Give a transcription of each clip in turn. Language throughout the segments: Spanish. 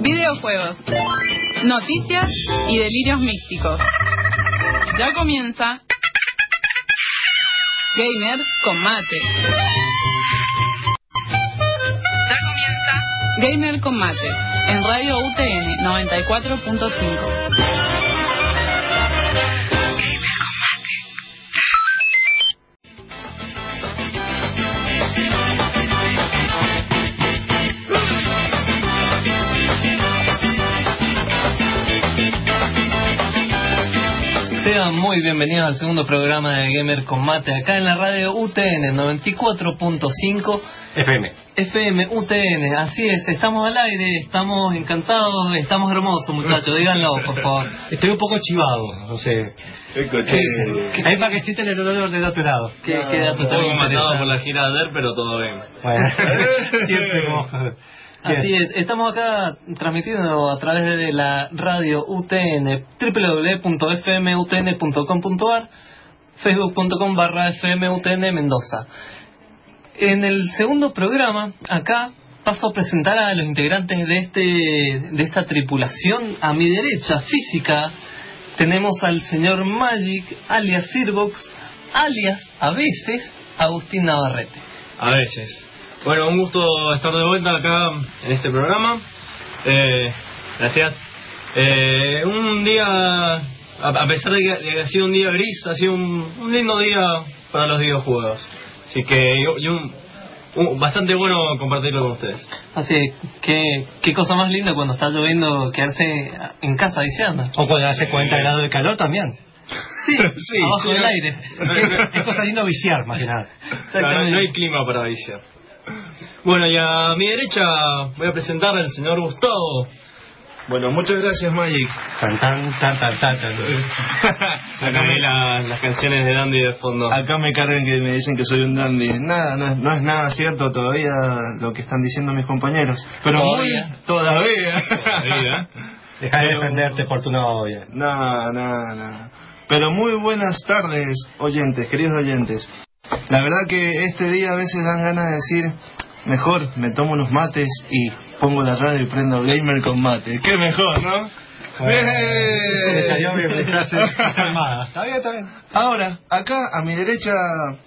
Videojuegos, noticias y delirios místicos. Ya comienza Gamer con Mate. Ya comienza Gamer con Mate en Radio UTN 94.5. Sean muy bienvenidos al segundo programa de Gamer Combate acá en la radio UTN 94.5 FM. FM UTN. Así es, estamos al aire, estamos encantados, estamos hermosos muchachos, díganlo por favor. Estoy un poco chivado, no sé. Ahí para que sienten el olor del otro lado. ¿Qué, qué dato tan Estamos matados interesante. por la gira de pero todo bien. Bueno, siempre como... Así es, estamos acá transmitiendo a través de la radio UTN, www.fmutn.com.ar, facebook.com barra fmutn Mendoza. En el segundo programa, acá paso a presentar a los integrantes de este de esta tripulación. A mi derecha, física, tenemos al señor Magic, alias Sirbox, alias, a veces, Agustín Navarrete. A veces. Bueno, un gusto estar de vuelta acá en este programa. Eh, gracias. Eh, un día, a, a pesar de que, de que ha sido un día gris, ha sido un, un lindo día para los videojuegos. Así que y, y un, un- bastante bueno compartirlo con ustedes. Así, qué, qué cosa más linda cuando está lloviendo quedarse en casa viciando. O cuando hace 40 grados de calor también. Sí, abajo sí, del no- aire. Es cosa lindo viciar, más que nada. No, no- no hay clima para viciar. Bueno, y a mi derecha voy a presentar al señor Gustavo. Bueno, muchas gracias Magic. Tan, tan, tan, tan, tan, tan. Sacame la- las canciones de Dandy de fondo. Acá me cargan que me dicen que soy un dandy. Nada, no, es- no es nada cierto todavía lo que están diciendo mis compañeros. Pero Todavía. muy todavía. Todavía. Deja de defenderte por tu novia. No, no, no. Pero muy buenas tardes, oyentes, queridos oyentes. La verdad que este día a veces dan ganas de decir, mejor me tomo unos mates y pongo la radio y prendo gamer con mate. Qué mejor, ¿no? Bien. Ahora, acá a mi derecha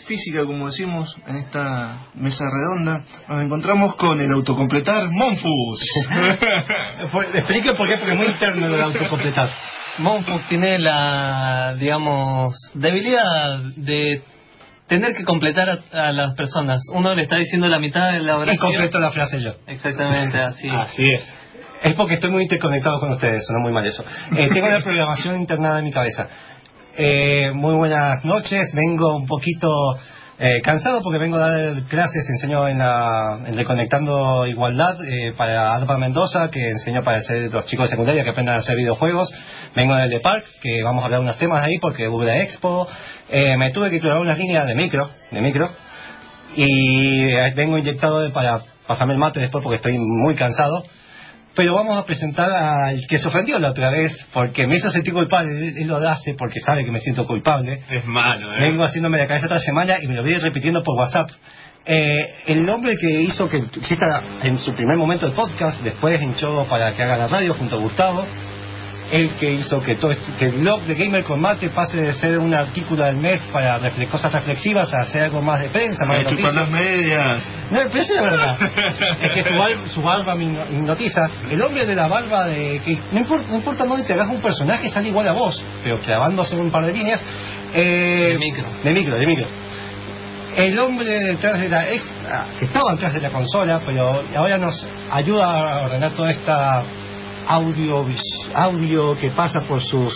física, como decimos en esta mesa redonda, nos encontramos con el autocompletar Monfus. Explique por qué, porque es muy interno de autocompletar. Monfus tiene la, digamos, debilidad de tener que completar a, a las personas. Uno le está diciendo la mitad de la Y oración. completo la frase yo. Exactamente, así. Así es. Es porque estoy muy interconectado con ustedes, suena muy mal eso. Eh, tengo la programación internada en mi cabeza. Eh, muy buenas noches, vengo un poquito eh, cansado porque vengo a dar clases, enseño en, la, en Reconectando Igualdad eh, para ARPA Mendoza, que enseño para hacer los chicos de secundaria que aprendan a hacer videojuegos. Vengo del de Park, que vamos a hablar unos temas ahí porque hubo la expo. Eh, me tuve que clavar unas líneas de micro, de micro, y eh, vengo inyectado de- para pasarme el mate después porque estoy muy cansado. Pero vamos a presentar al que se ofendió la otra vez porque me hizo sentir culpable. Él, él lo hace porque sabe que me siento culpable. Es malo, ¿eh? Vengo haciéndome la cabeza esta semana y me lo voy repitiendo por WhatsApp. Eh, el hombre que hizo que exista en su primer momento el podcast, después hinchó para que haga la radio junto a Gustavo, el que hizo que todo esto- que el blog de Gamer Combate pase de ser un artículo del mes para refle- cosas reflexivas a hacer algo más de prensa, más de las medias. No, pero eso es verdad. es que su, bar- su barba me hipno- hipnotiza. El hombre de la barba de que no importa, no importa dónde te hagas un personaje, sale igual a vos, pero clavándose un par de líneas. Eh, De micro. De micro, de micro. El hombre detrás de la ex, ah, que estaba detrás de la consola, pero ahora nos ayuda a ordenar toda esta audio, vis- audio que pasa por sus...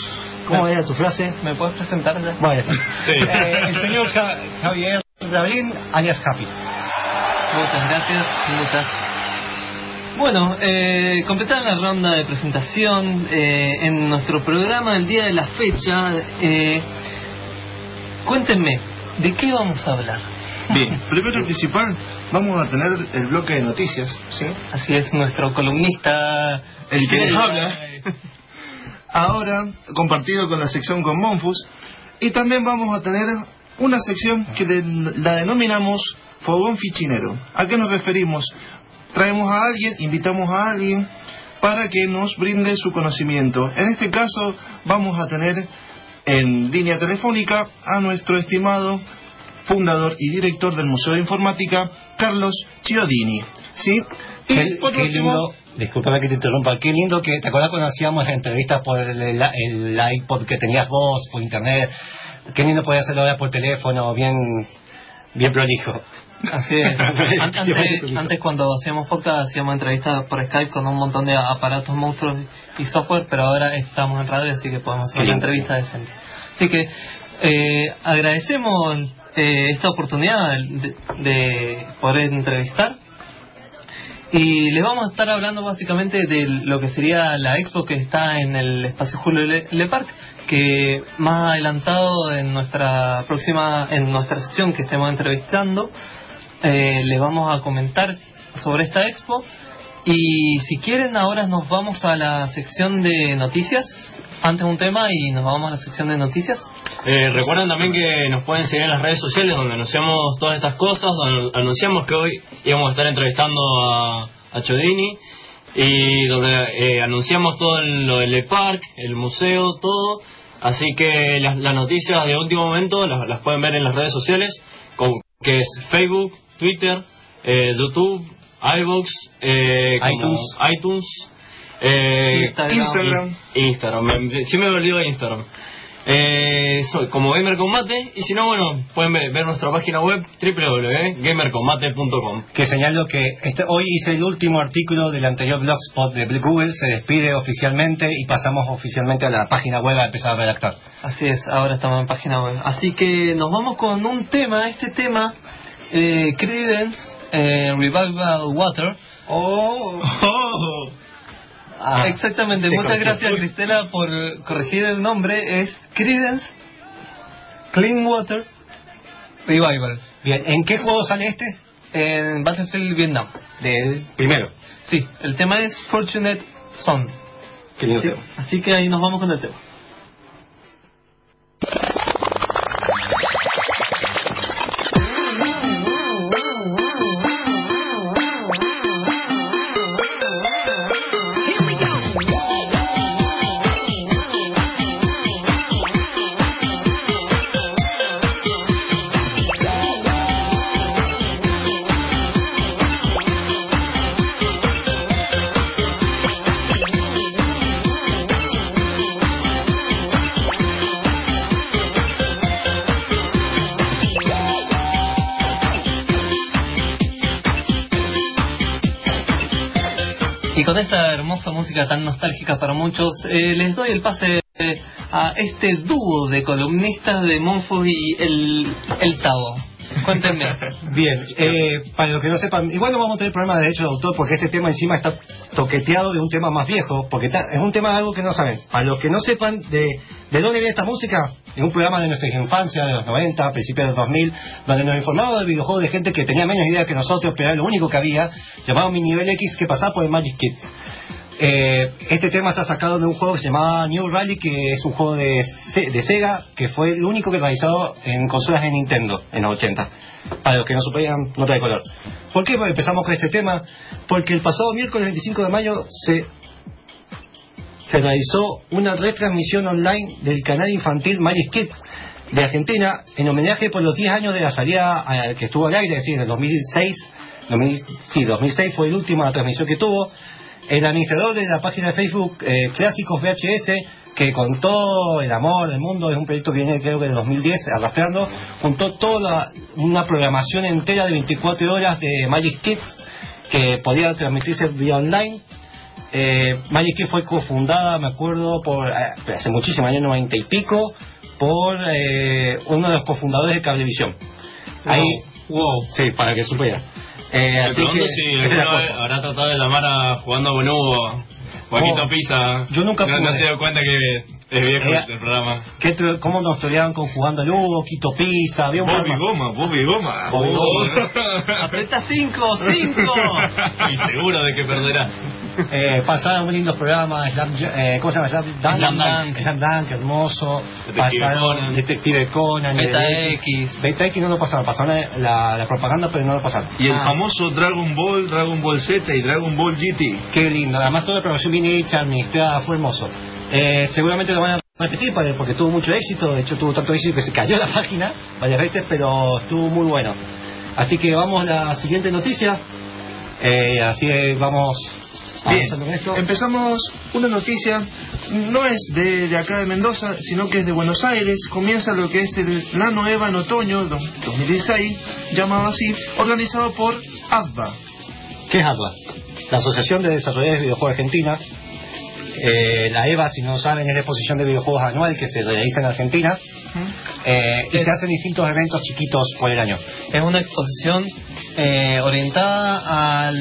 ¿Cómo era tu frase? ¿Me puedes presentar ya? Bueno, Sí. eh, el señor Ja- Javier Rabin, alias Happy. Muchas gracias, muchas. Bueno, eh, completada la ronda de presentación eh, en nuestro programa el día de la fecha. Eh, cuéntenme, ¿de qué vamos a hablar? Bien, primero y principal, vamos a tener el bloque de noticias, ¿sí? Así es, nuestro columnista. El que les habla. Ahora, compartido con la sección con Monfus. Y también vamos a tener una sección que de- la denominamos Fogón Fichinero. ¿A qué nos referimos? traemos a alguien, invitamos a alguien para que nos brinde su conocimiento. En este caso vamos a tener en línea telefónica a nuestro estimado fundador y director del Museo de Informática, Carlos Chiodini. ¿Sí? Qué, lindo, discúlpame que te interrumpa, qué lindo que, ¿te acuerdas cuando hacíamos entrevistas por el, el, iPod que tenías vos, por internet? Qué lindo podía hacerlo ahora por teléfono, bien, bien prolijo. Así es. antes, cuando hacíamos podcast hacíamos entrevistas por Skype con un montón de aparatos monstruos y software, pero ahora estamos en radio así que podemos hacer una entrevista decente. Así que eh, agradecemos eh, esta oportunidad de, poder entrevistar y les vamos a estar hablando básicamente de lo que sería la expo que está en el espacio Julio Le, Parc, que más adelantado en nuestra próxima, en nuestra sección que estemos entrevistando, eh, les vamos a comentar sobre esta expo. Y si quieren, ahora nos vamos a la sección de noticias. Antes un tema y nos vamos a la sección de noticias. Eh, recuerden también que nos pueden seguir en las redes sociales donde anunciamos todas estas cosas, donde anunciamos que hoy íbamos a estar entrevistando a, a Chodini y donde eh, anunciamos todo lo del park, el museo, todo. Así que las, noticias de último momento las, las, pueden ver en las redes sociales, con, que es Facebook, Twitter, eh, YouTube, iVoox, eh, iTunes, iTunes eh, Instagram. Instagram. Sí me he olvidado de Instagram. Eh, soy como Gamer Combate y si no, bueno, pueden ver, nuestra página web www.gamercombate.com Que señalo que este, hoy hice el último artículo del anterior blogspot de Google, se despide oficialmente y pasamos oficialmente a la página web a empezar a redactar. Así es, ahora estamos en página web. Así que nos vamos con un tema, este tema eh, Credence eh, Revival Water. Oh. oh. Ah, Exactamente, muchas gracias Cristela por corregir el nombre. Es Credence Clean Water Revival. Bien, ¿en qué juego sale este? En Battlefield Vietnam. De primero. Sí, el tema es Fortunate Son. Así que ahí nos vamos con el tema. Con esta hermosa música tan nostálgica para muchos, eh, les doy el pase a este dúo de columnistas de Monfo y el, el Tavo. Cuéntenme. Bien, eh, para los que no sepan, igual no vamos a tener problema de derecho de autor porque este tema encima está toqueteado de un tema más viejo, porque es un tema algo que no saben. Para los que no sepan de, de dónde viene esta música, en un programa de nuestra infancia, de los 90, principios de los 2000, donde nos informaba de videojuegos de gente que tenía menos idea que nosotros, pero era lo único que había, llamado Mi Nivel X, que pasaba por el Magic Kids. Eh, este tema está sacado de un juego que se llamaba New Rally, que es un juego de, de Sega, que fue el único que realizado en consolas de Nintendo en los 80. Para los que no supieran, nota de color. ¿Por qué empezamos con este tema? Porque el pasado miércoles 25 de mayo se, se realizó una retransmisión online del canal infantil Magic Kids de Argentina en homenaje por los 10 años de la salida que estuvo al aire, es decir, en el 2006. sí, 2006 fue la última transmisión que tuvo el administrador de la página de Facebook eh, Clásicos VHS, que con todo el amor del mundo, es un proyecto que viene creo que de 2010 arrastrando, juntó toda una programación entera de 24 horas de Magic Kids que podía transmitirse vía online. Eh, Magic Kids fue cofundada, me acuerdo, por eh, hace muchísimos años, 90 y pico, por uno de los cofundadores de Cablevisión. Ahí, wow, sí, para que supiera. Eh, así que, si habrá tratado de llamar a jugando a Bonubo, Juanito oh, Pisa. Yo nunca no, se dio cuenta que es viejo eh, el programa. ¿Qué, ¿Cómo nos toreaban con jugando a Lugo, Quito Pisa? Había Bobby Goma, Bobby Goma. Bobby Goma. Apreta 5, 5. Y seguro de que perderás. Eh, pasaron muy lindos programas, Slam, eh, ¿cómo se llama? Slam Dunk, Slam Dunk. Slam Dunk, hermoso. Detective pasaron Conan. Detective Conan. Beta Detective- X. Beta X no lo pasaron, pasaron la, la propaganda, pero no lo pasaron. Y el Ah. famoso Dragon Ball, Dragon Ball Z y Dragon Ball GT. Qué lindo, además toda la programación bien hecha, administrada, fue hermoso. Eh, seguramente lo van a repetir porque tuvo mucho éxito, de hecho tuvo tanto éxito que se cayó la página varias veces, pero estuvo muy bueno. Así que vamos a la siguiente noticia. Eh, así que vamos Bien, empezamos una noticia, no es de, de acá de Mendoza, sino que es de Buenos Aires. Comienza lo que es el Nano Eva en otoño do- 2016, llamado así, organizado por ADVA. ¿Qué es ADVA? La Asociación de Desarrolladores de Videojuegos Argentina. Eh, la EVA, si no lo saben, es la exposición de videojuegos anual que se realiza en Argentina. Eh, y se hacen distintos eventos chiquitos por el año. Es una exposición eh, orientada a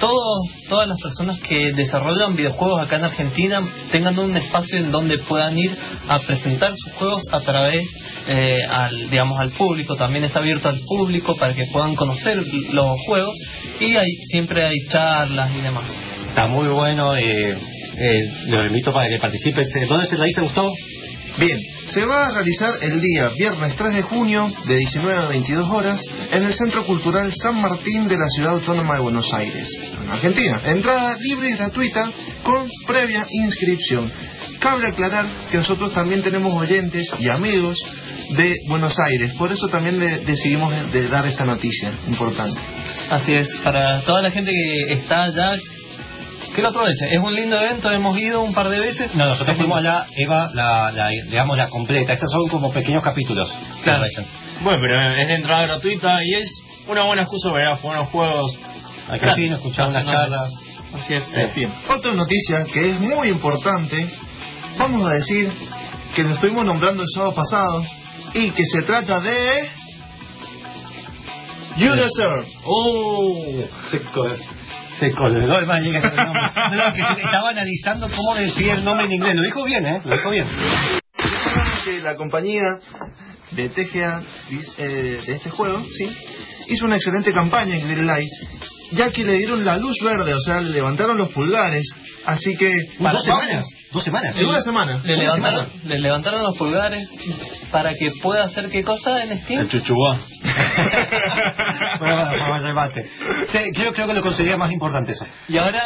todos, todas las personas que desarrollan videojuegos acá en Argentina tengan un espacio en donde puedan ir a presentar sus juegos a través eh, al digamos al público también está abierto al público para que puedan conocer los juegos y hay, siempre hay charlas y demás Está muy bueno. Eh, eh, los invito para que participen. ¿Dónde se realiza, Gustavo? Bien, se va a realizar el día viernes 3 de junio de 19 a 22 horas en el Centro Cultural San Martín de la Ciudad Autónoma de Buenos Aires, en Argentina. Entrada libre y gratuita con previa inscripción. Cabe aclarar que nosotros también tenemos oyentes y amigos de Buenos Aires, por eso también le- decidimos de dar esta noticia importante. Así es, para toda la gente que está allá, que lo aproveche. Es un lindo evento, hemos ido un par de veces. No, nosotros fuimos a lindo. la EVA, la, la, digamos, la completa. Estos son como pequeños capítulos. Claro. Bueno, pero es de entrada gratuita y es una buena excusa para jugar unos juegos. Al casino, escuchar una Nacionales. charla. Así es. Eh, bien. Otra noticia que es muy importante, vamos a decir que lo estuvimos nombrando el sábado pasado y que se trata de Unisur. ¡Oh! Se, col- se colgó el man, llega ese nombre. No, que se- estaba analizando cómo decía el nombre en inglés. Lo dijo bien, ¿eh? Lo dijo bien. Que la compañía de TGA eh, de este juego, sí, hizo una excelente campaña en Greenlight, ya que le dieron la luz verde, o sea, le levantaron los pulgares, así que Dos semanas. Dos semanas. En una semana. Le Una levantaron, semana. le levantaron los pulgares para que pueda hacer qué cosa en Steam. El chuchuá. Bueno, bueno, debate. Sí, creo, creo que lo consideraría más importante eso. Y ahora,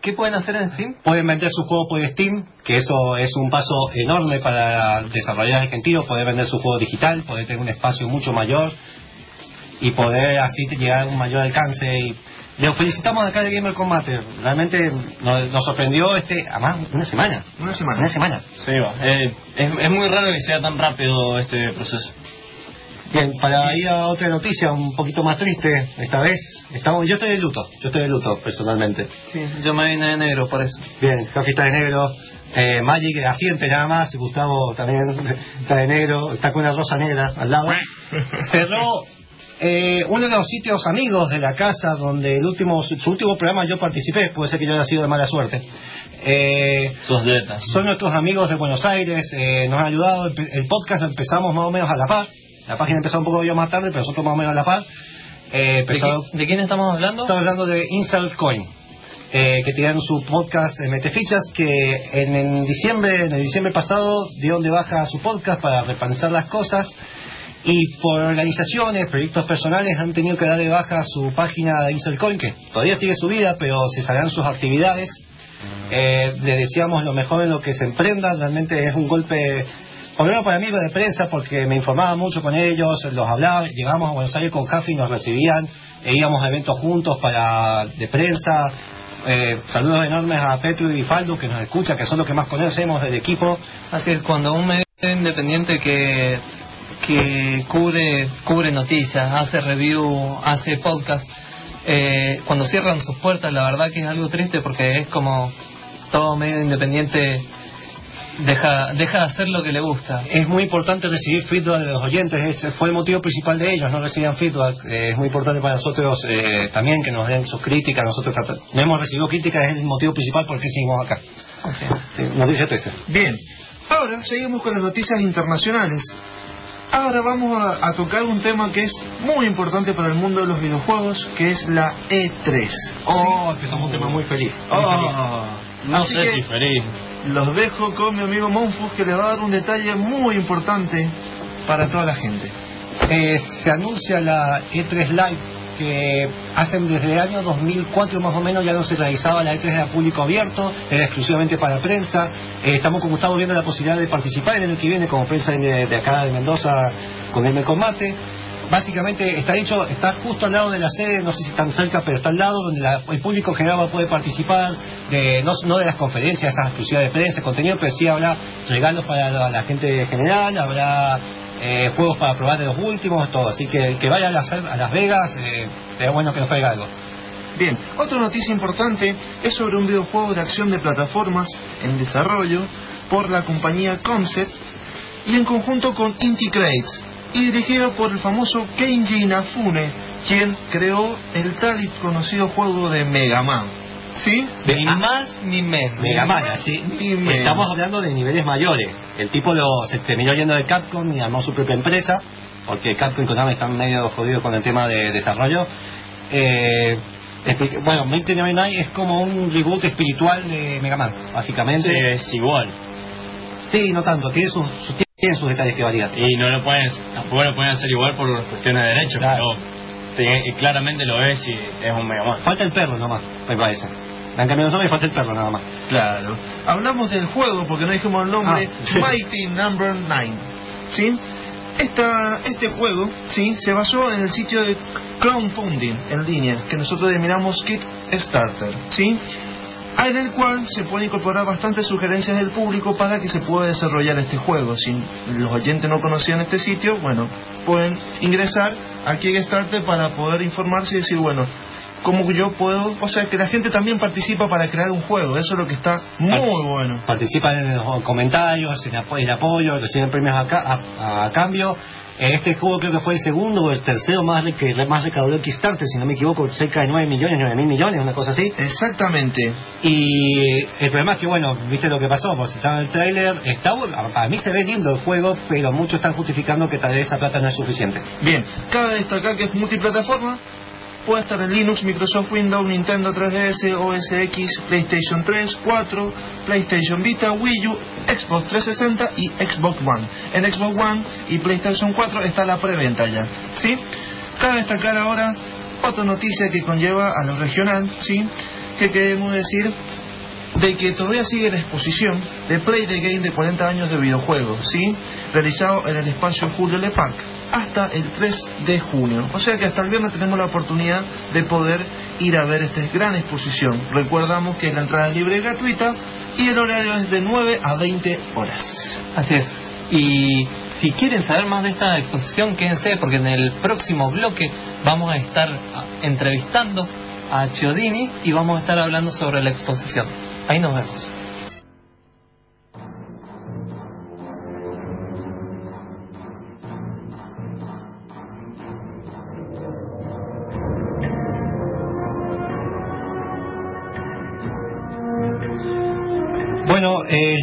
¿qué pueden hacer en Steam? Pueden vender su juego por Steam, que eso es un paso enorme para desarrolladores argentinos, poder vender su juego digital, poder tener un espacio mucho mayor y poder así llegar a un mayor alcance. Y les felicitamos acá de Gamer Combate, realmente nos, nos sorprendió este, además una semana, Una semana. una semana. Sí, va. Eh, es, es muy raro que sea tan rápido este proceso. Bien, para ir a otra noticia un poquito más triste, esta vez, estamos, yo estoy de luto, yo estoy de luto personalmente. Sí, yo me vine de negro por eso. Bien, Javi está de negro. Eh, Magic asiente nada más. Gustavo también está de negro. Está con una rosa negra al lado. Cerró eh, uno de los sitios amigos de la casa donde el último, su, su último programa yo participé. Puede ser que yo haya sido de mala suerte. Eh, dietas. son nuestros amigos de Buenos Aires. eh, nos han ayudado. El, el podcast empezamos más o menos a la par. La página empezó un poco yo más tarde, pero nosotros más o menos a la par. Eh, ¿De, quién estamos hablando? Estamos hablando de Insert Coin, eh, que tienen su podcast eh, Metefichas, que en, en diciembre, en el diciembre pasado, dieron de baja su podcast para repensar las cosas. Y por organizaciones, proyectos personales, han tenido que dar de baja su página de Insert Coin, que todavía sigue su vida, pero se saldrán sus actividades. Eh, le deseamos lo mejor en lo que se emprenda. Realmente es un golpe, por lo menos para mí, de prensa, porque me informaba mucho con ellos, los hablaba. Llegamos a Buenos Aires con Jaffi, nos recibían, e íbamos a eventos juntos para de prensa. Eh, saludos enormes a Petro y Faldo, que nos escucha, que son los que más conocemos del equipo. Así es, cuando un medio independiente que, que cubre, cubre noticias, hace review, hace podcast, eh, cuando cierran sus puertas, la verdad que es algo triste porque es como todo medio independiente deja, deja de hacer lo que le gusta. Es muy importante recibir feedback de los oyentes, ese fue el motivo principal de ellos, no recibían feedback. Eh, es muy importante para nosotros eh, también que nos den sus críticas. Nosotros no hemos recibido críticas, es el motivo principal por qué seguimos acá. Sí, noticia triste. Bien, ahora seguimos con las noticias internacionales. Ahora vamos a, tocar un tema que es muy importante para el mundo de los videojuegos, que es la E3. Oh, que somos un tema muy feliz. Oh, no sé si feliz. Los dejo con mi amigo Monfus, que le va a dar un detalle muy importante para toda la gente. Eh, se anuncia la E3 Live que hacen desde el año 2004 más o menos ya no se realizaba la E3 a público abierto, era exclusivamente para prensa. Eh, estamos como estamos viendo la posibilidad de participar el año que viene como prensa de, acá de Mendoza con el Combate. Básicamente está dicho, está justo al lado de la sede, no sé si tan cerca, pero está al lado donde el público general puede participar, de, no, no de las conferencias, esas exclusivas de prensa, contenido, pero sí habrá regalos para la, gente general, habrá eh, juegos para probar de los últimos, todo. Así que el que vaya a Las, a las Vegas, eh, es bueno que nos traiga algo. Bien, otra noticia importante es sobre un videojuego de acción de plataformas en desarrollo por la compañía Concept y en conjunto con Inti Crates y dirigido por el famoso Kenji Inafune, quien creó el tal y conocido juego de Mega Man. ¿Sí? ni más ni menos. Mega Man, así. Estamos hablando de niveles mayores. El tipo lo, se terminó yendo de Capcom y armó su propia empresa, porque Capcom y Konami están medio jodidos con el tema de desarrollo. Eh, bueno, Mighty Night es como un reboot espiritual de Mega Man, básicamente. es igual. Sí, no tanto, tiene sus, tiene sus detalles que varían. Y no lo pueden, tampoco lo pueden hacer igual por cuestiones de derechos, pero claramente lo ves y es un Mega Man. Falta el perro nomás, me parece. Han cambiado nombre y falta el perro nada más. Claro. Hablamos del juego porque no dijimos el nombre. Ah. Mighty Number 9. ¿Sí? Esta, este juego ¿sí? se basó en el sitio de crowdfunding en línea que nosotros denominamos Kickstarter. ¿sí? en el cual se pueden incorporar bastantes sugerencias del público para que se pueda desarrollar este juego. Si los oyentes no conocían este sitio, bueno, pueden ingresar a Kickstarter para poder informarse y decir, bueno, cómo yo puedo, o sea, que la gente también participa para crear un juego, eso es lo que está muy bueno. Participan en los comentarios, en el apoyo, reciben premios a, a cambio este juego creo que fue el segundo o el tercero más que más recaudó el Kickstarter, si no me equivoco, cerca de 9 millones, 9 mil millones, una cosa así. Exactamente. Y el problema es que, bueno, viste lo que pasó, pues está en el tráiler, está a mí se ve lindo el juego, pero muchos están justificando que tal vez esa plata no es suficiente. Bien, cabe destacar que es multiplataforma, puede estar en Linux, Microsoft Windows, Nintendo 3DS, OS X, PlayStation 3, 4, PlayStation Vita, Wii U, Xbox 360 y Xbox One. En Xbox One y PlayStation 4 está la preventa ya. ¿Sí? Cabe destacar ahora otra noticia que conlleva a lo regional, ¿sí? Que queremos decir de que todavía sigue la exposición de Play the Game de 40 años de videojuegos, ¿sí? Realizado en el espacio Julio Le Parc hasta el 3 de junio. O sea que hasta el viernes tenemos la oportunidad de poder ir a ver esta gran exposición. Recordamos que la entrada libre y gratuita y el horario es de 9 a 20 horas. Así es. Y si quieren saber más de esta exposición, quédense porque en el próximo bloque vamos a estar entrevistando a Chiodini y vamos a estar hablando sobre la exposición. Ahí nos vemos.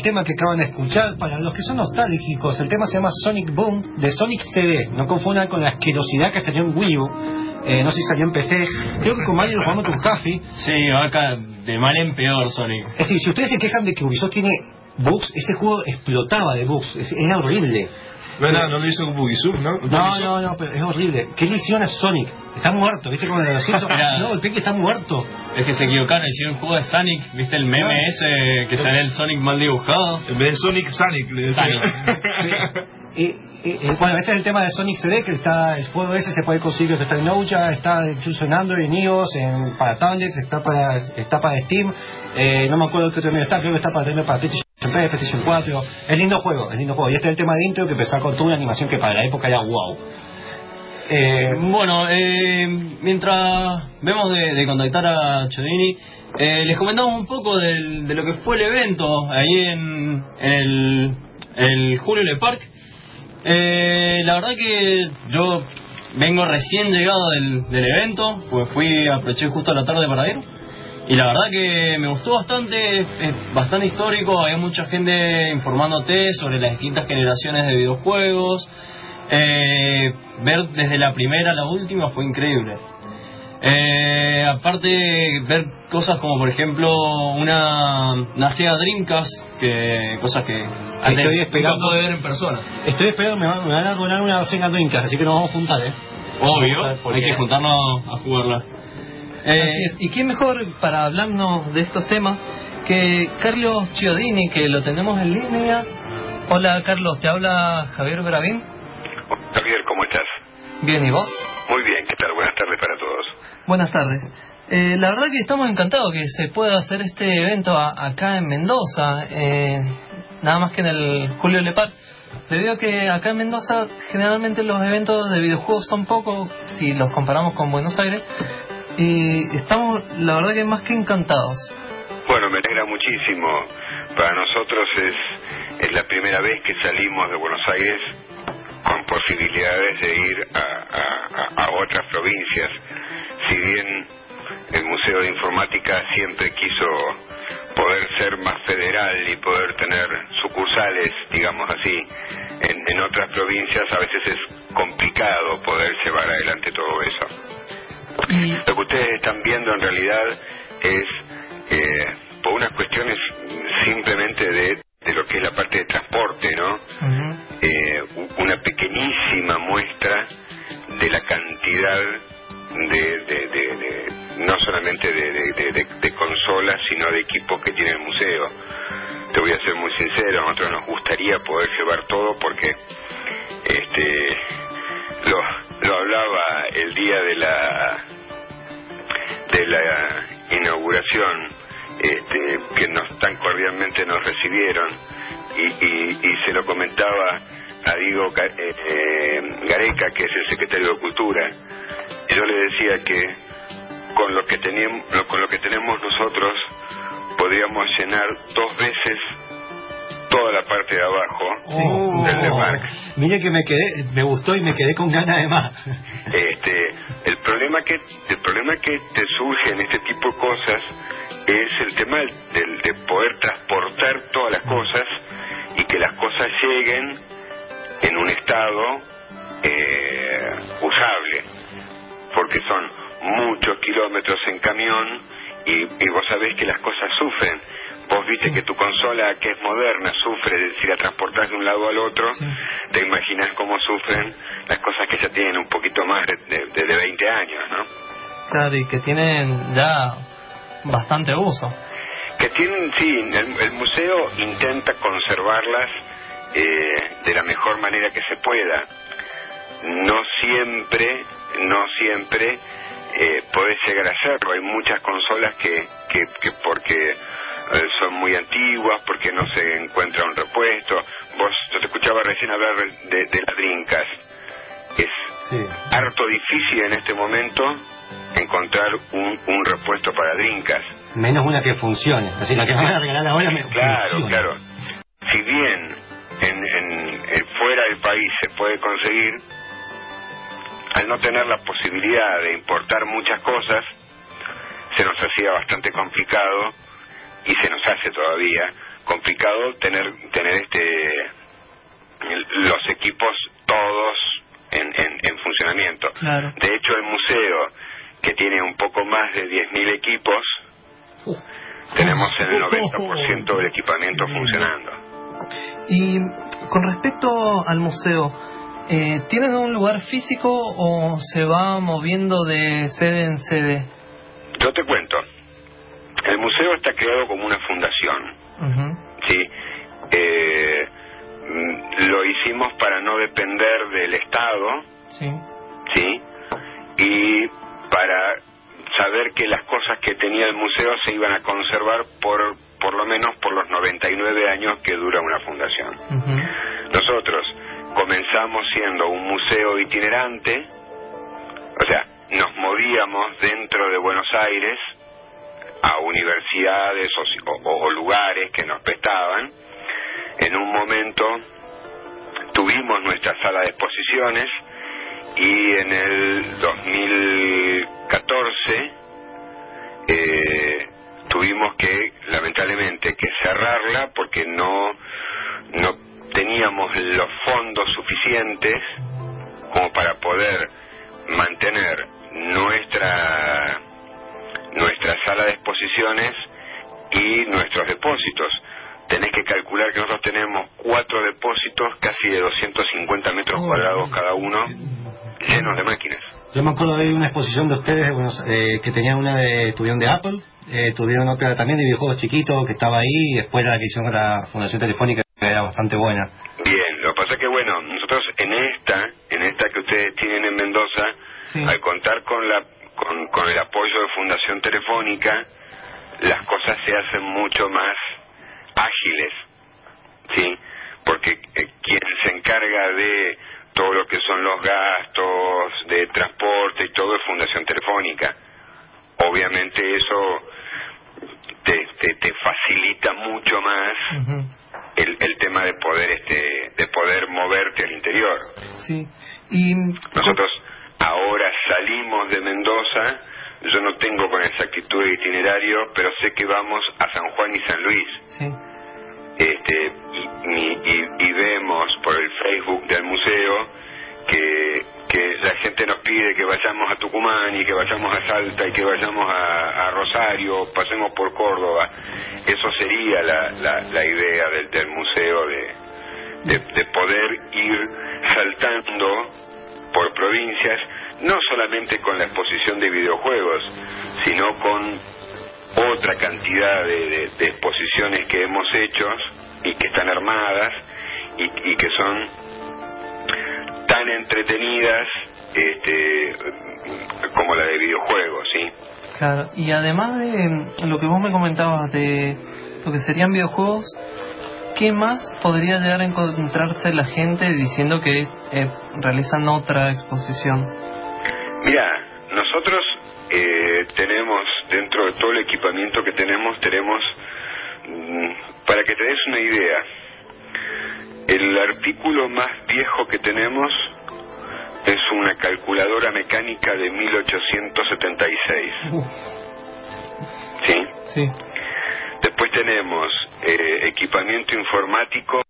Tema que acaban de escuchar, para los que son nostálgicos, el tema se llama Sonic Boom de Sonic CD. No confundan con la asquerosidad que salió en Wii U. Eh, no sé si salió en PC. Creo que con Mario lo jugamos con Jaffi. Sí, acá de mal en peor Sonic. Es decir, si ustedes se quejan de que Ubisoft tiene bugs, ese juego explotaba de bugs. era horrible. No, no, no lo hizo con Bugisub, ¿no? No, no, no, pero es horrible. ¿Qué le hicieron a Sonic? Está muerto, ¿viste? Como de los No, el Peque está muerto. Es que se equivocaron, hicieron un juego de Sonic, ¿viste el meme ah. ese que está en el Sonic mal dibujado? En vez de Sonic, Sonic, le decía. y, bueno, este es el tema de Sonic CD, que está, el juego ese se puede conseguir, está en Ouya, está incluso en Android, en iOS, en, para tablets, está para, está para Steam, eh, no me acuerdo qué otro medio está, creo que está para, para PlayStation 3, PlayStation 4, es lindo juego, es lindo juego, y este es el tema de intro que empezó con toda una animación que para la época era wow. Eh, bueno, eh, mientras vemos de, contactar a Chodini, eh, les comentamos un poco de lo que fue el evento ahí en, el, el Julio Le Parc. Eh, la verdad que yo vengo recién llegado del, del evento, pues fui, aproveché justo la tarde para ir. Y la verdad que me gustó bastante, es, bastante histórico, hay mucha gente informándote sobre las distintas generaciones de videojuegos, Eh, ver desde la primera a la última fue increíble. Eh, aparte, ver cosas como, por ejemplo, una, una Sega Dreamcast, que, cosas que estoy esperando de ver en persona. Estoy esperando, me, van, me van a donar una Sega Dreamcast, así que nos vamos a juntar, ¿eh? Obvio, hay que juntarnos a jugarla. Eh, ¿Y quién mejor para hablarnos de estos temas que Carlos Chiodini, que lo tenemos en línea? Hola Carlos, te habla Javier Bravín. Javier, ¿cómo estás? Bien, ¿y vos? Muy bien, ¿qué tal? Buenas tardes para todos. Buenas tardes. Eh, la verdad que estamos encantados que se pueda hacer este evento acá en Mendoza, eh, nada más que en el Julio Lepar. Debido a que acá en Mendoza generalmente los eventos de videojuegos son pocos si los comparamos con Buenos Aires y estamos la verdad que más que encantados. Bueno, me alegra muchísimo. Para nosotros es, es la primera vez que salimos de Buenos Aires con posibilidades de ir a, a, otras provincias. Si bien el Museo de Informática siempre quiso poder ser más federal y poder tener sucursales, digamos así, en, en otras provincias, a veces es complicado poder llevar adelante todo eso. Lo que ustedes están viendo en realidad es, eh, por unas cuestiones simplemente de, de, lo que es la parte de transporte, ¿no? eh, una pequeñísima muestra de la cantidad de, de, de, no solamente de, consolas, sino de equipos que tiene el museo. Te voy a ser muy sincero, a nosotros nos gustaría poder llevar todo porque este lo, lo hablaba el día de la de la inauguración este, que nos tan cordialmente nos recibieron. Y, y, se lo comentaba a Diego eh, Gareca que es el secretario de Cultura. Yo le decía que con lo que tenemos con lo que tenemos nosotros podríamos llenar dos veces toda la parte de abajo del de Marx. Mire que me quedé, me gustó y me quedé con ganas de más. Este, el problema que el problema que te surge en este tipo de cosas es el tema del, de poder transportar todas las cosas y que las cosas lleguen en un estado eh, usable, porque son muchos kilómetros en camión y, y vos sabés que las cosas sufren Vos viste que tu consola, que es moderna, sufre si la transportás de un lado al otro. Te imaginas cómo sufren las cosas que ya tienen un poquito más de, de, 20 años, ¿no? Claro, y que tienen ya bastante uso. Que tienen, sí, el, museo intenta conservarlas eh, de la mejor manera que se pueda. No siempre, no siempre eh, podés llegar a hacerlo. Hay muchas consolas que, que, que porque son muy antiguas porque no se encuentra un repuesto. Vos, yo te escuchaba recién hablar de, de las drincas. Es harto difícil en este momento encontrar un, un repuesto para drincas. Menos una que funcione. Así la que van a regalar ahora me Claro, claro. Si bien en, en, fuera del país se puede conseguir, al no tener la posibilidad de importar muchas cosas, se nos hacía bastante complicado y se nos hace todavía complicado tener tener este los equipos todos en, en, funcionamiento. De hecho, el museo, que tiene un poco más de 10.000 equipos, tenemos el 90% del equipamiento funcionando. Y con respecto al museo, eh, ¿tienen un lugar físico o se va moviendo de sede en sede? Yo te cuento. El museo está creado como una fundación. Sí. Eh, mm, lo hicimos para no depender del Estado. Sí. Sí. Y para saber que las cosas que tenía el museo se iban a conservar por por lo menos por los 99 años que dura una fundación. Nosotros comenzamos siendo un museo itinerante, o sea, nos movíamos dentro de Buenos Aires a universidades o, lugares que nos prestaban. En un momento tuvimos nuestra sala de exposiciones y en el 2014 eh, tuvimos que lamentablemente que cerrarla porque no no teníamos los fondos suficientes como para poder mantener nuestra nuestra sala de exposiciones y nuestros depósitos. Tenés que calcular que nosotros tenemos cuatro depósitos, casi de 250 metros Oh, cuadrados cada uno, llenos de máquinas. Yo me acuerdo de una exposición de ustedes bueno, eh, que tenían una de, tuvieron de Apple, eh, tuvieron otra también de videojuegos chiquitos que estaba ahí, y después la que hicieron con la Fundación Telefónica que era bastante buena. Bien, lo que pasa es que bueno, nosotros en esta, en esta que ustedes tienen en Mendoza, Sí. al contar con la con, con el apoyo de Fundación Telefónica, las cosas se hacen mucho más ágiles, ¿sí? Porque eh, quien se encarga de todo lo que son los gastos de transporte y todo es Fundación Telefónica. Obviamente eso te, te, te facilita mucho más el, el tema de poder este de poder moverte al interior. Sí. Y Nosotros ahora salimos de Mendoza, yo no tengo con exactitud el itinerario, pero sé que vamos a San Juan y San Luis. sí. Este y, y- y- vemos por el Facebook del museo que, que la gente nos pide que vayamos a Tucumán y que vayamos a Salta y que vayamos a, a Rosario, pasemos por Córdoba. Eso sería la, la, la idea del, del museo de, de, de poder ir saltando por provincias, no solamente con la exposición de videojuegos, sino con otra cantidad de, de- exposiciones que hemos hecho y que están armadas y, y que son tan entretenidas este, como la de videojuegos, ¿sí? Claro, y además de mm, lo que vos me comentabas de lo que serían videojuegos, ¿qué más podría llegar a encontrarse la gente diciendo que eh, realizan otra exposición? Mira, nosotros eh, tenemos, dentro de todo el equipamiento que tenemos, tenemos, mm, para que te des una idea, el artículo más viejo que tenemos es una calculadora mecánica de 1876. ¿Sí? Sí, Después tenemos eh, equipamiento informático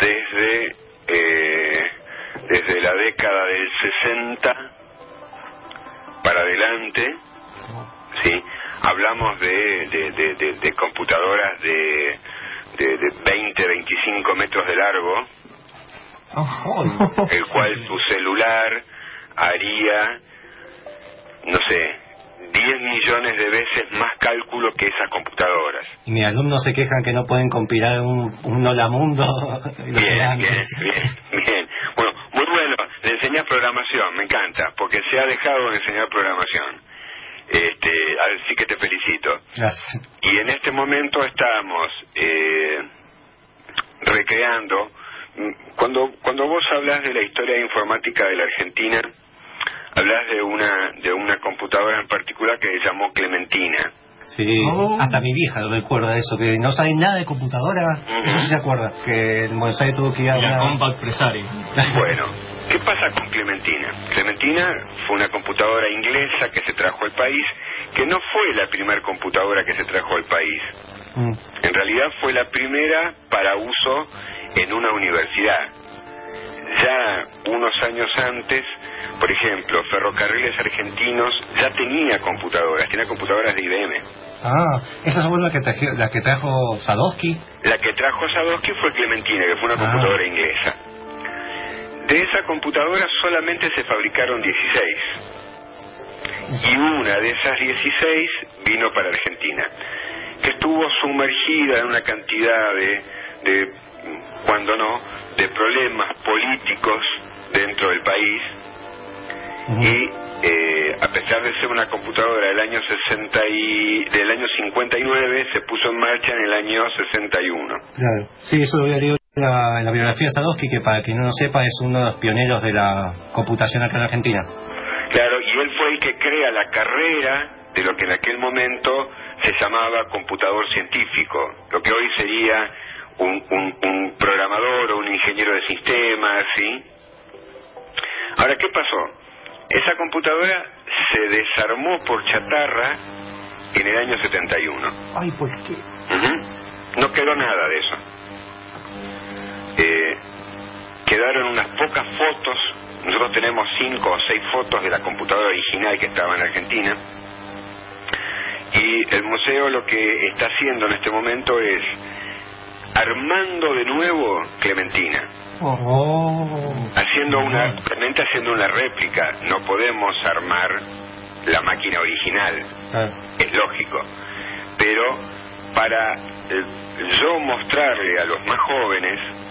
desde eh, desde la década del 60 para adelante, sí. Hablamos de de, de, de- de computadoras de, de, de 20, 25 metros de largo, el cual tu celular haría, no sé, 10 millones de veces más cálculo que esas computadoras. Y mis alumnos se quejan que no pueden compilar un, un Hola Mundo. Bien, bien, bien, bien. Bueno, muy bueno, le enseñas programación, me encanta, porque se ha dejado de enseñar programación. Este, así que te felicito. Gracias. Y en este momento estamos eh, recreando, mm, cuando, cuando vos hablas de la historia informática de la Argentina, hablas de una, de una computadora en particular que se llamó Clementina. Sí, hasta mi vieja lo recuerda eso, que no sabe nada de computadora, eso sí se acuerda, que en Buenos Aires tuvo que ir a la una... Compact Presari. Bueno, ¿qué pasa con Clementina? Clementina fue una computadora inglesa que se trajo al país, que no fue la primera computadora que se trajo al país. Mm. En realidad fue la primera para uso en una universidad. Ya unos años antes, por ejemplo, Ferrocarriles Argentinos ya tenía computadoras, tenía computadoras de IBM. Ah, esa fue la que, trajo, la que trajo Sadowski. La que trajo Sadowski fue Clementina, que fue una Ah. computadora inglesa. De esa computadora solamente se fabricaron 16. Y una de esas 16 vino para Argentina, que estuvo sumergida en una cantidad de, de cuando no, de problemas políticos dentro del país y eh, a pesar de ser una computadora del año 60 y, del año 59 se puso en marcha en el año 61 Claro. Sí, eso lo había leído la, en la biografía de Sadowski, que para quien no lo sepa es uno de los pioneros de la computación acá en Argentina. claro y él fue el que crea la carrera de lo que en aquel momento se llamaba computador científico lo que hoy sería un, un, un programador o un ingeniero de sistemas ¿sí? ahora qué pasó esa computadora se desarmó por chatarra en el año 71 Ay, ¿por qué? Ujú. No quedó nada de eso. Eh, quedaron unas pocas fotos nosotros tenemos cinco o seis fotos de la computadora original que estaba en Argentina. Y el museo lo que está haciendo en este momento es armando de nuevo Clementina. Oh. Haciendo una, realmente haciendo una réplica. No podemos armar la máquina original. Ah, es lógico. Pero para eh, yo mostrarle a los más jóvenes,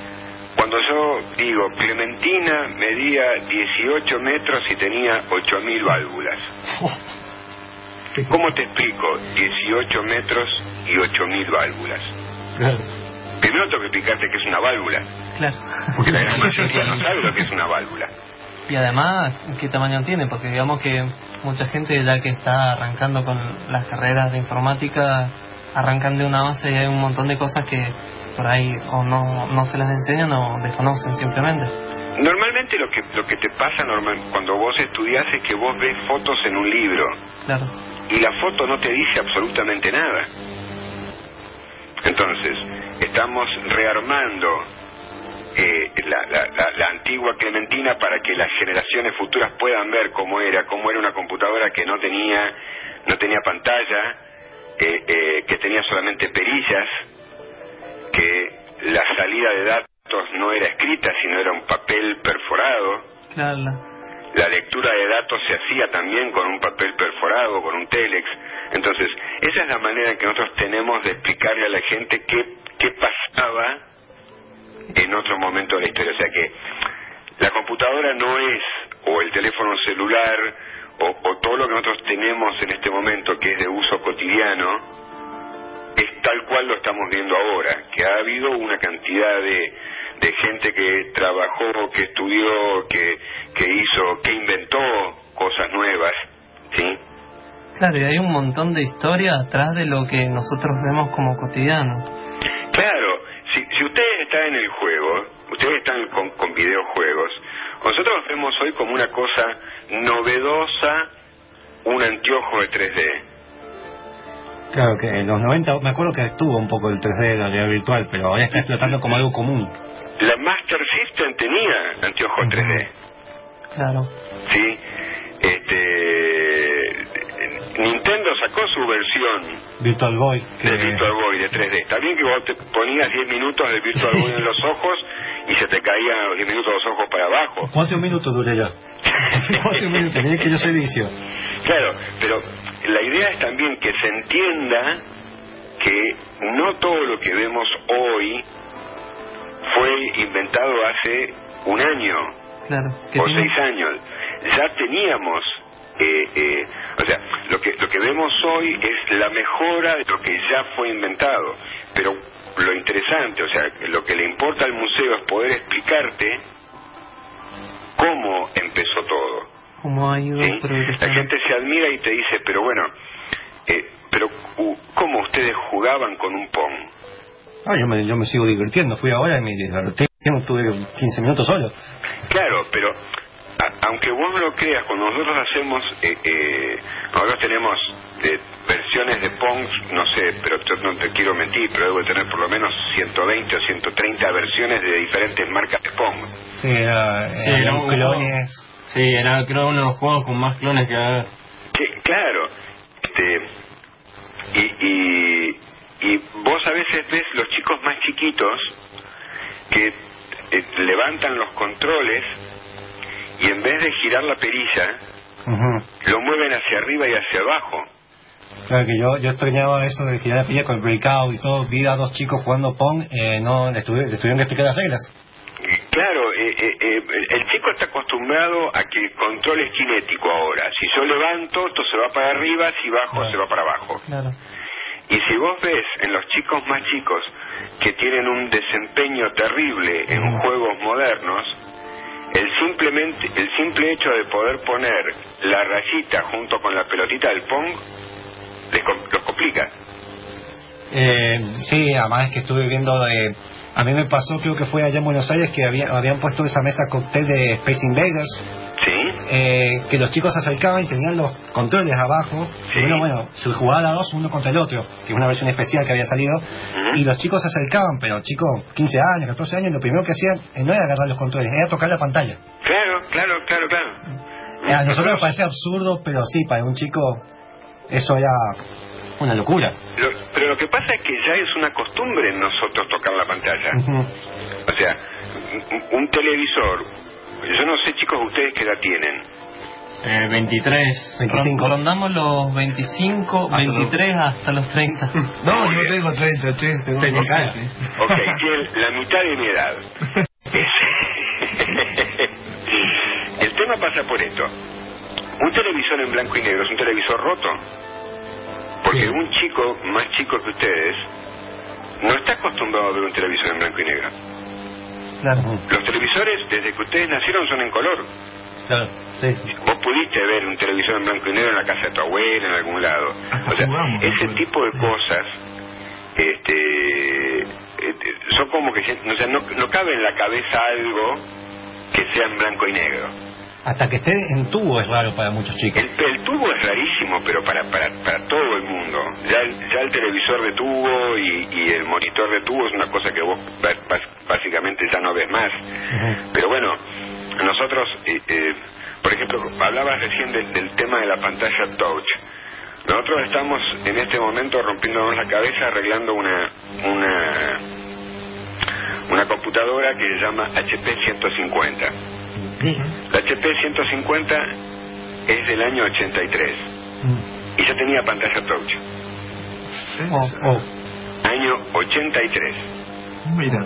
cuando yo digo Clementina medía 18 metros y tenía 8.000 válvulas. ¿Cómo te explico 18 metros y 8.000 válvulas? claro. Primero tengo que explicarte qué es una válvula, Claro. porque la gran mayoría no sabe lo que es una válvula. Y además, ¿qué tamaño tiene? Porque digamos que mucha gente ya que está arrancando con las carreras de informática, arrancan de una base y hay un montón de cosas que por ahí o no, no se las enseñan o desconocen simplemente. Normalmente lo que lo que te pasa normal cuando vos estudias es que vos ves fotos en un libro Claro. y la foto no te dice absolutamente nada. Entonces, estamos rearmando eh, la, la- la- la antigua Clementina para que las generaciones futuras puedan ver cómo era, cómo era una computadora que no tenía, no tenía pantalla, eh, eh, que tenía solamente perillas, salida de datos no era escrita, sino era un papel perforado. Claro. La lectura de datos se hacía también con un papel perforado, con un telex. Entonces, esa es la manera en que nosotros tenemos de explicarle a la gente qué, qué pasaba en otro momento de la historia. O sea que la computadora no es, o el teléfono celular, o, o todo lo que nosotros tenemos en este momento que es de uso cotidiano, es tal cual lo estamos viendo ahora, que ha habido una cantidad de, de gente que trabajó, que estudió, que, que hizo, que inventó cosas nuevas, ¿sí? Claro, y hay un montón de historia atrás de lo que nosotros vemos como cotidiano. Claro, si, si ustedes están en el juego, ustedes están con, con videojuegos, nosotros vemos hoy como una cosa novedosa un anteojo de 3D. Claro que en los 90, me acuerdo que estuvo un poco el 3D, la realidad virtual, pero ahora está explotando como algo común. La Master System tenía anteojos 3D. Claro. Sí, este Nintendo sacó su versión Virtual Boy. Que... de Virtual Boy de 3D. Está bien que vos te ponías 10 minutos del Virtual Boy en los ojos y se te caían 10 minutos los ojos para abajo. ¿Cuántos minutos duré yo? ¿Cuántos minutos? Mirá que yo soy vicio. Claro, pero la idea es también que se entienda que no todo lo que vemos hoy fue inventado hace un año Claro. Que o tiene- seis años. Ya teníamos, eh, eh, o sea, lo que lo que vemos hoy es la mejora de lo que ya fue inventado. Pero lo interesante, o sea, lo que le importa al museo es poder explicarte cómo empezó todo. Cómo ha ido ¿sí? La gente se admira y te dice, pero bueno, eh, pero ¿cómo ustedes jugaban con un Pong? Ah, yo me, yo me sigo divirtiendo. Fui ahora y me divertí. Tuve 15 minutos solo. Claro, pero a- aunque vos no lo creas, cuando nosotros hacemos, eh, eh, nosotros tenemos eh, versiones de Pong, no sé, pero yo no te quiero mentir, pero debo tener por lo menos 120 o 130 versiones de diferentes marcas de Pong. Sí, no, clones. Sí, era creo uno de los juegos con más clones que hay. Sí, claro. Este, y, y, y vos a veces ves los chicos más chiquitos que eh, levantan los controles y en vez de girar la perilla, lo mueven hacia arriba y hacia abajo. Claro que yo, yo extrañaba eso de girar la pilla con el breakout y todo. Vi a dos chicos jugando Pong, eh, no, le, estuve- le tuvieron que explicar las reglas. Eh, eh, el chico está acostumbrado a que el control es cinético ahora. Si yo levanto, esto se va para arriba, si bajo, Claro. se va para abajo. Claro. Y si vos ves en los chicos más chicos que tienen un desempeño terrible en juegos modernos, el simplemente el simple hecho de poder poner la rayita junto con la pelotita del pong les los complica. Eh, sí, además es que estuve viendo de... A mí me pasó, creo que fue allá en Buenos Aires, que había, habían puesto esa mesa cóctel de Space Invaders. ¿Sí? eh, que los chicos se acercaban y tenían los controles abajo. Sí. Y uno, bueno, se jugaba a dos uno contra el otro, que es una versión especial que había salido. Y los chicos se acercaban, pero chicos, 15 años, 14 años, lo primero que hacían eh, no era agarrar los controles, era tocar la pantalla. Claro, claro, claro, claro. Eh, a nosotros nos parece absurdo, pero sí, para un chico eso era una locura. Lo- pero lo que pasa es que ya es una costumbre en nosotros tocar la pantalla. O sea, un, un televisor, yo no sé chicos ustedes qué edad tienen. Eh, 23. 25. Rondamos los 25, Hasta 23 hasta los 30. No, yo tengo 30, che. Tengo Tengo cara. 27. Ok, tienen la mitad de mi edad. El tema pasa por esto. Un televisor en blanco y negro es un televisor roto. Porque Sí. un chico más chico que ustedes no está acostumbrado a ver un televisor en blanco y negro. Claro. Los televisores, desde que ustedes nacieron, son en color. Claro, sí. Vos pudiste ver un televisor en blanco y negro en la casa de tu abuela, en algún lado. Hasta O sea, jugamos, ese tipo de cosas este, este, son como que o sea, no, no cabe en la cabeza algo que sea en blanco y negro. Hasta que esté en tubo es raro para muchos chicos. El, el tubo es rarísimo, pero para, para, para todo el mundo. Ya el, ya el televisor de tubo y, y el monitor de tubo es una cosa que vos básicamente ya no ves más. Pero bueno, nosotros, eh, eh, por ejemplo, hablabas recién del, del tema de la pantalla touch. Nosotros estamos en este momento rompiéndonos la cabeza arreglando una una una computadora que se llama HP 150. La HP 150 es del año 83 y ya tenía pantalla touch. Oh, oh. Año 83. Mira.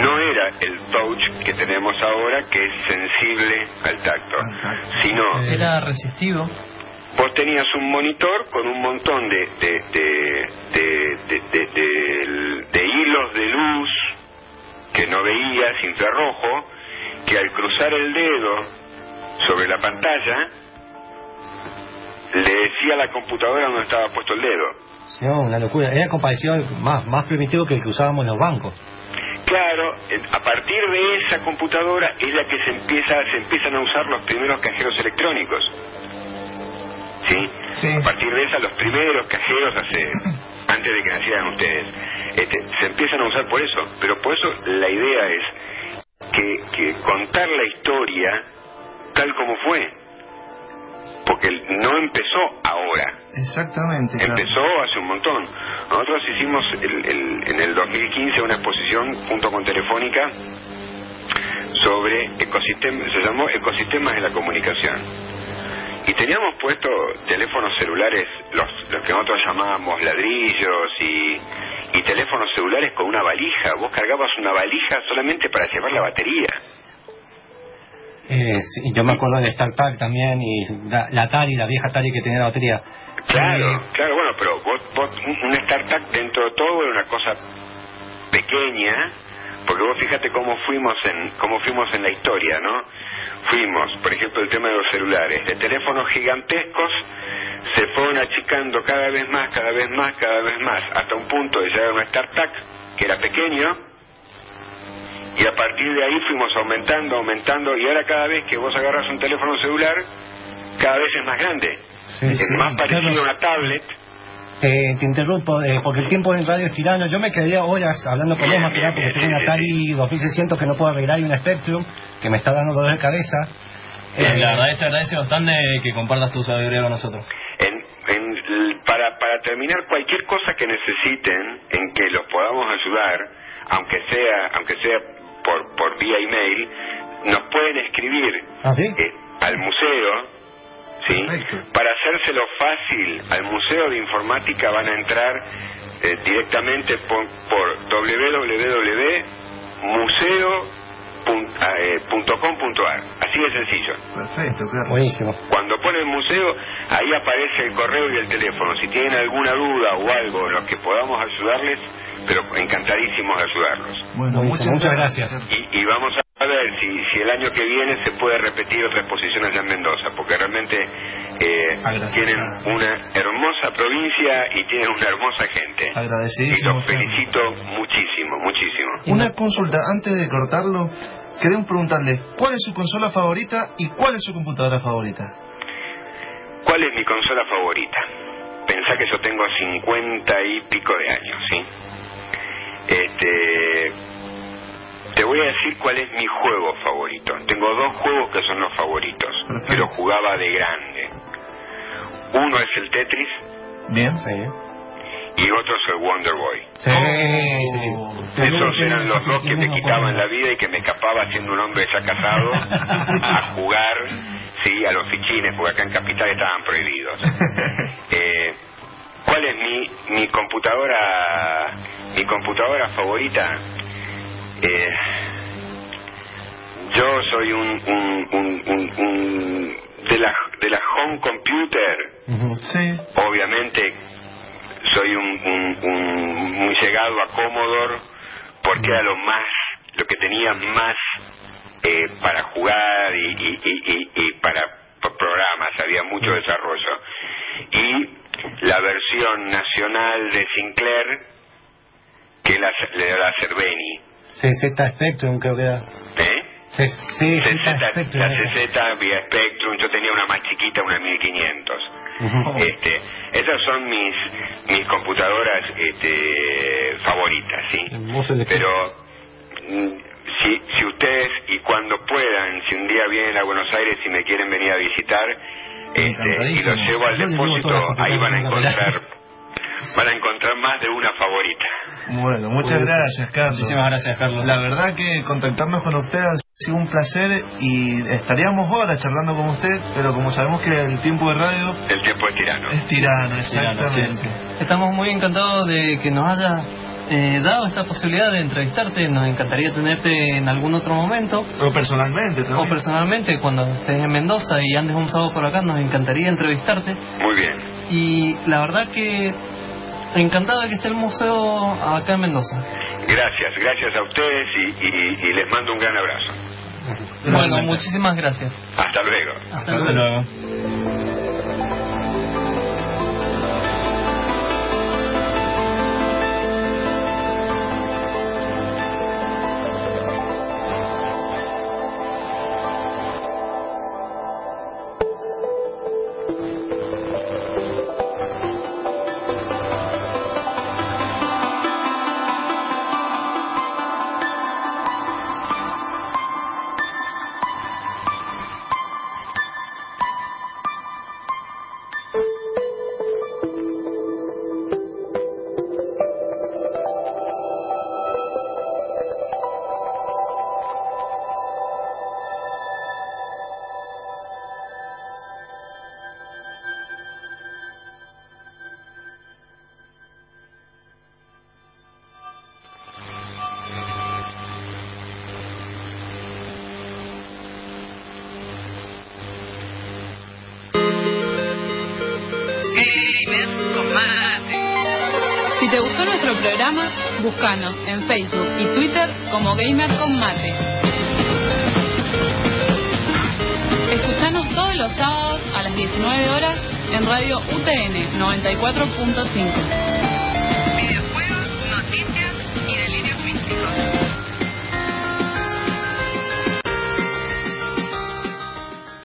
No era el touch que tenemos ahora que es sensible al tacto, sino Era resistivo. vos tenías un monitor con un montón de de, de, de, de, de- de- de hilos de luz que no veías, infrarrojo, que al cruzar el dedo sobre la pantalla le decía a la computadora donde estaba puesto el dedo. No, una locura. Era comparecido al- más, más primitivo que el que usábamos en los bancos. Claro, a partir de esa computadora es la que se empieza, se empiezan a usar los primeros cajeros electrónicos. ¿Sí? Sí. A partir de esa, los primeros cajeros hace antes de que nacieran ustedes, este, se empiezan a usar por eso. Pero por eso la idea es que, que contar la historia tal como fue. Porque no empezó ahora. Exactamente, claro. Empezó hace un montón. Nosotros hicimos el- el- en el 2015 una exposición junto con Telefónica sobre ecosistemas, se llamó Ecosistemas de la Comunicación. Y teníamos puesto teléfonos celulares, los, los que nosotros llamábamos ladrillos y, y teléfonos celulares con una valija. Vos cargabas una valija solamente para llevar la batería. Eh, sí, yo me acuerdo del StarTAC también y la, la Atari, la vieja Atari que tenía la batería. Claro, Eh, claro, bueno, pero vos, vos, un un startup dentro de todo era una cosa pequeña, porque vos fíjate cómo fuimos en cómo fuimos en la historia, ¿no? Fuimos, por ejemplo, el tema de los celulares, de teléfonos gigantescos se fueron achicando cada vez más, cada vez más, cada vez más, hasta un punto de llegar a un startup que era pequeño, y a partir de ahí fuimos aumentando, aumentando, y ahora cada vez que vos agarras un teléfono celular, cada vez es más grande. sí, es sí, más parecido claro. a una tablet. Eh, te interrumpo, eh, porque el tiempo en radio es tirano. Yo me quedaría horas hablando con vos, más que nada, porque tengo sí, Atari 2600 que no puedo arreglar y una Spectrum que me está dando dolor de cabeza. Eh, La verdad se agradece bastante que compartas tu sabiduría con nosotros. En, en para, para terminar, cualquier cosa que necesiten en que los podamos ayudar, aunque sea aunque sea por, por vía email, nos pueden escribir ¿Ah, sí? eh, al museo. ¿Sí? Perfecto. Para hacérselo fácil, al Museo de Informática van a entrar eh, directamente por, por www.museo.com.ar. Así de sencillo. Perfecto, claro. Buenísimo. Cuando ponen museo, ahí aparece el correo y el teléfono. Si tienen alguna duda o algo en lo que podamos ayudarles, pero encantadísimos de ayudarlos. Bueno, Buenísimo, muchas gracias. Y, y vamos a ver si, si el año que viene se puede repetir otra exposición allá en Mendoza, porque realmente eh, tienen una hermosa provincia y tienen una hermosa gente. Y Agradecidísimo. los felicito muchísimo, muchísimo. Una consulta, antes de cortarlo, queremos preguntarle cuál es su consola favorita y cuál es su computadora favorita. ¿Cuál es mi consola favorita? Pensá que yo tengo 50 y pico de años, ¿sí? Este, te voy a decir cuál es mi juego favorito. Tengo dos juegos que son los favoritos, Perfecto. que los jugaba de grande. Uno es el Tetris Bien. Sí. y otro es el Wonder Boy. Sí, sí. Esos eran los dos que me quitaban la vida y que me escapaba siendo un hombre ya casado a jugar, sí, a los fichines, porque acá en Capital estaban prohibidos. Eh, ¿Cuál es mi, mi computadora mi computadora favorita? Eh, yo soy un, un, un, un- un- de la de la home computer. Sí. obviamente soy un, un- un- muy llegado a Commodore porque era lo más lo que tenía más eh, para jugar y, y- y- y- para programas había mucho desarrollo y la versión nacional de Sinclair que la, la Cerveni CZ Spectrum, creo que era. ¿eh? C- CZ Spectrum. la. CZ vía Spectrum yo tenía una más chiquita una 1500 Ujú. este, esas son mis mis computadoras este, favoritas, ¿sí? Pero mm, si, si ustedes y cuando puedan, si un día vienen a Buenos Aires y me quieren venir a visitar, este, y los llevo al depósito, ahí van a encontrar van a encontrar más de una favorita. Bueno, muchas gracias, Carlos. Muchísimas gracias, Carlos. La verdad que contactarnos con usted ha sido un placer y estaríamos horas charlando con usted, pero como sabemos que el tiempo de radio El tiempo es tirano. es tirano, Tirano, exactamente. sí. Estamos muy encantados de que nos haya eh, dado esta posibilidad de entrevistarte. Nos encantaría tenerte en algún otro momento. O personalmente O personalmente, cuando estés en Mendoza y andes un sábado por acá, nos encantaría entrevistarte. Muy bien. Y la verdad que encantado de que esté el museo acá en Mendoza. Gracias, gracias a ustedes y, y- y les mando un gran abrazo. Bueno, muchísimas gracias. Hasta luego. Hasta luego. Búscanos en Facebook y Twitter como Gamer con Mate. Escuchanos todos los sábados a las 19 horas en Radio UTN 94.5.